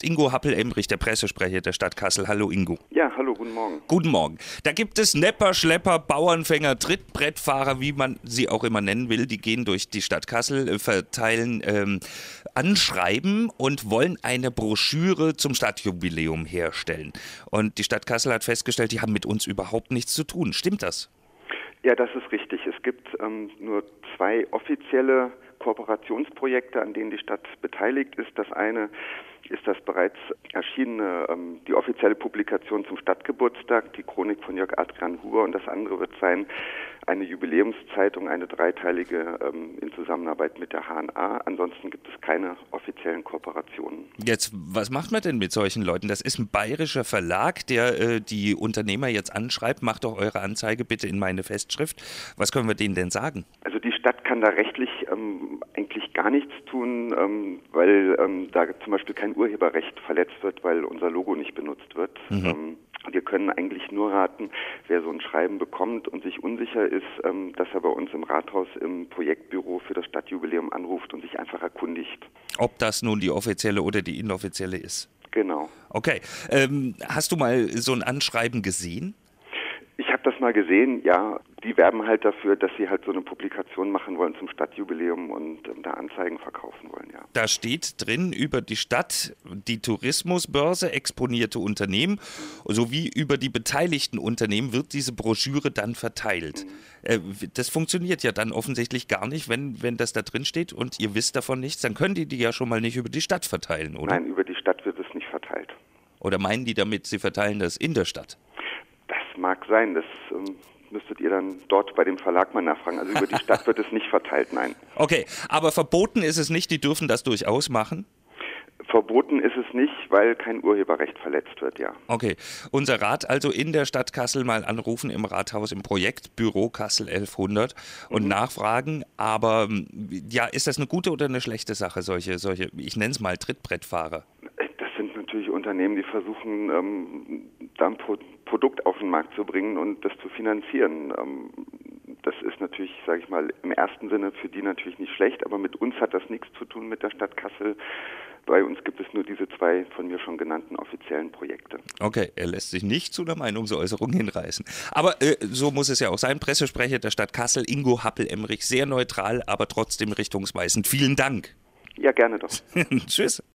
Ingo Happel-Emrich, der Pressesprecher der Stadt Kassel. Hallo Ingo. Ja, hallo, guten Morgen. Guten Morgen. Da gibt es Nepper, Schlepper, Bauernfänger, Trittbrettfahrer, wie man sie auch immer nennen will. Die gehen durch die Stadt Kassel, äh, verteilen ähm, Anschreiben und wollen eine Broschüre zum Stadtjubiläum herstellen. Und die Stadt Kassel hat festgestellt, die haben mit uns überhaupt nichts zu tun. Stimmt das? Ja, das ist richtig. Es gibt ähm, nur zwei offizielle Kooperationsprojekte, an denen die Stadt beteiligt ist. Das eine ist das bereits erschienene, ähm, die offizielle Publikation zum Stadtgeburtstag, die Chronik von Jörg Adrian Huber und das andere wird sein eine Jubiläumszeitung, eine dreiteilige ähm, in Zusammenarbeit mit der HNA. Ansonsten gibt es keine offiziellen Kooperationen. Jetzt, was macht man denn mit solchen Leuten? Das ist ein bayerischer Verlag, der äh, die Unternehmer jetzt anschreibt, macht doch eure Anzeige bitte in meine Festschrift. Was können wir denen denn sagen? Also die Stadt kann da rechtlich ähm, eigentlich gar nichts tun, ähm, weil ähm, da zum Beispiel kein Urheberrecht verletzt wird, weil unser Logo nicht benutzt wird. Mhm. Ähm, wir können eigentlich nur raten, wer so ein Schreiben bekommt und sich unsicher ist, ähm, dass er bei uns im Rathaus im Projektbüro für das Stadtjubiläum anruft und sich einfach erkundigt. Ob das nun die offizielle oder die inoffizielle ist? Genau. Okay. Ähm, hast du mal so ein Anschreiben gesehen? Ich habe das mal gesehen, ja. Die werben halt dafür, dass sie halt so eine Publikation machen wollen zum Stadtjubiläum und ähm, da Anzeigen verkaufen wollen, ja. Da steht drin über die Stadt, die Tourismusbörse, exponierte Unternehmen sowie über die beteiligten Unternehmen wird diese Broschüre dann verteilt. Mhm. Äh, das funktioniert ja dann offensichtlich gar nicht, wenn, wenn das da drin steht und ihr wisst davon nichts, dann können die die ja schon mal nicht über die Stadt verteilen, oder? Nein, über die Stadt wird es nicht verteilt. Oder meinen die damit, sie verteilen das in der Stadt? mag sein. Das ähm, müsstet ihr dann dort bei dem Verlag mal nachfragen. Also über die Stadt wird es nicht verteilt, nein. Okay, aber verboten ist es nicht, die dürfen das durchaus machen? Verboten ist es nicht, weil kein Urheberrecht verletzt wird, ja. Okay. Unser Rat also in der Stadt Kassel mal anrufen im Rathaus im Projektbüro Kassel 1100 und mhm. nachfragen. Aber ja, ist das eine gute oder eine schlechte Sache, solche, solche, ich nenne es mal Trittbrettfahrer? Das sind natürlich Unternehmen, die versuchen, ähm, da ein Produkt auf den Markt zu bringen und das zu finanzieren. Ähm, das ist natürlich, sage ich mal, im ersten Sinne für die natürlich nicht schlecht, aber mit uns hat das nichts zu tun mit der Stadt Kassel. Bei uns gibt es nur diese zwei von mir schon genannten offiziellen Projekte. Okay, er lässt sich nicht zu einer Meinungsäußerung hinreißen. Aber äh, so muss es ja auch sein. Pressesprecher der Stadt Kassel, Ingo Happel-Emrich, sehr neutral, aber trotzdem richtungsweisend. Vielen Dank. Ja, gerne doch. Tschüss.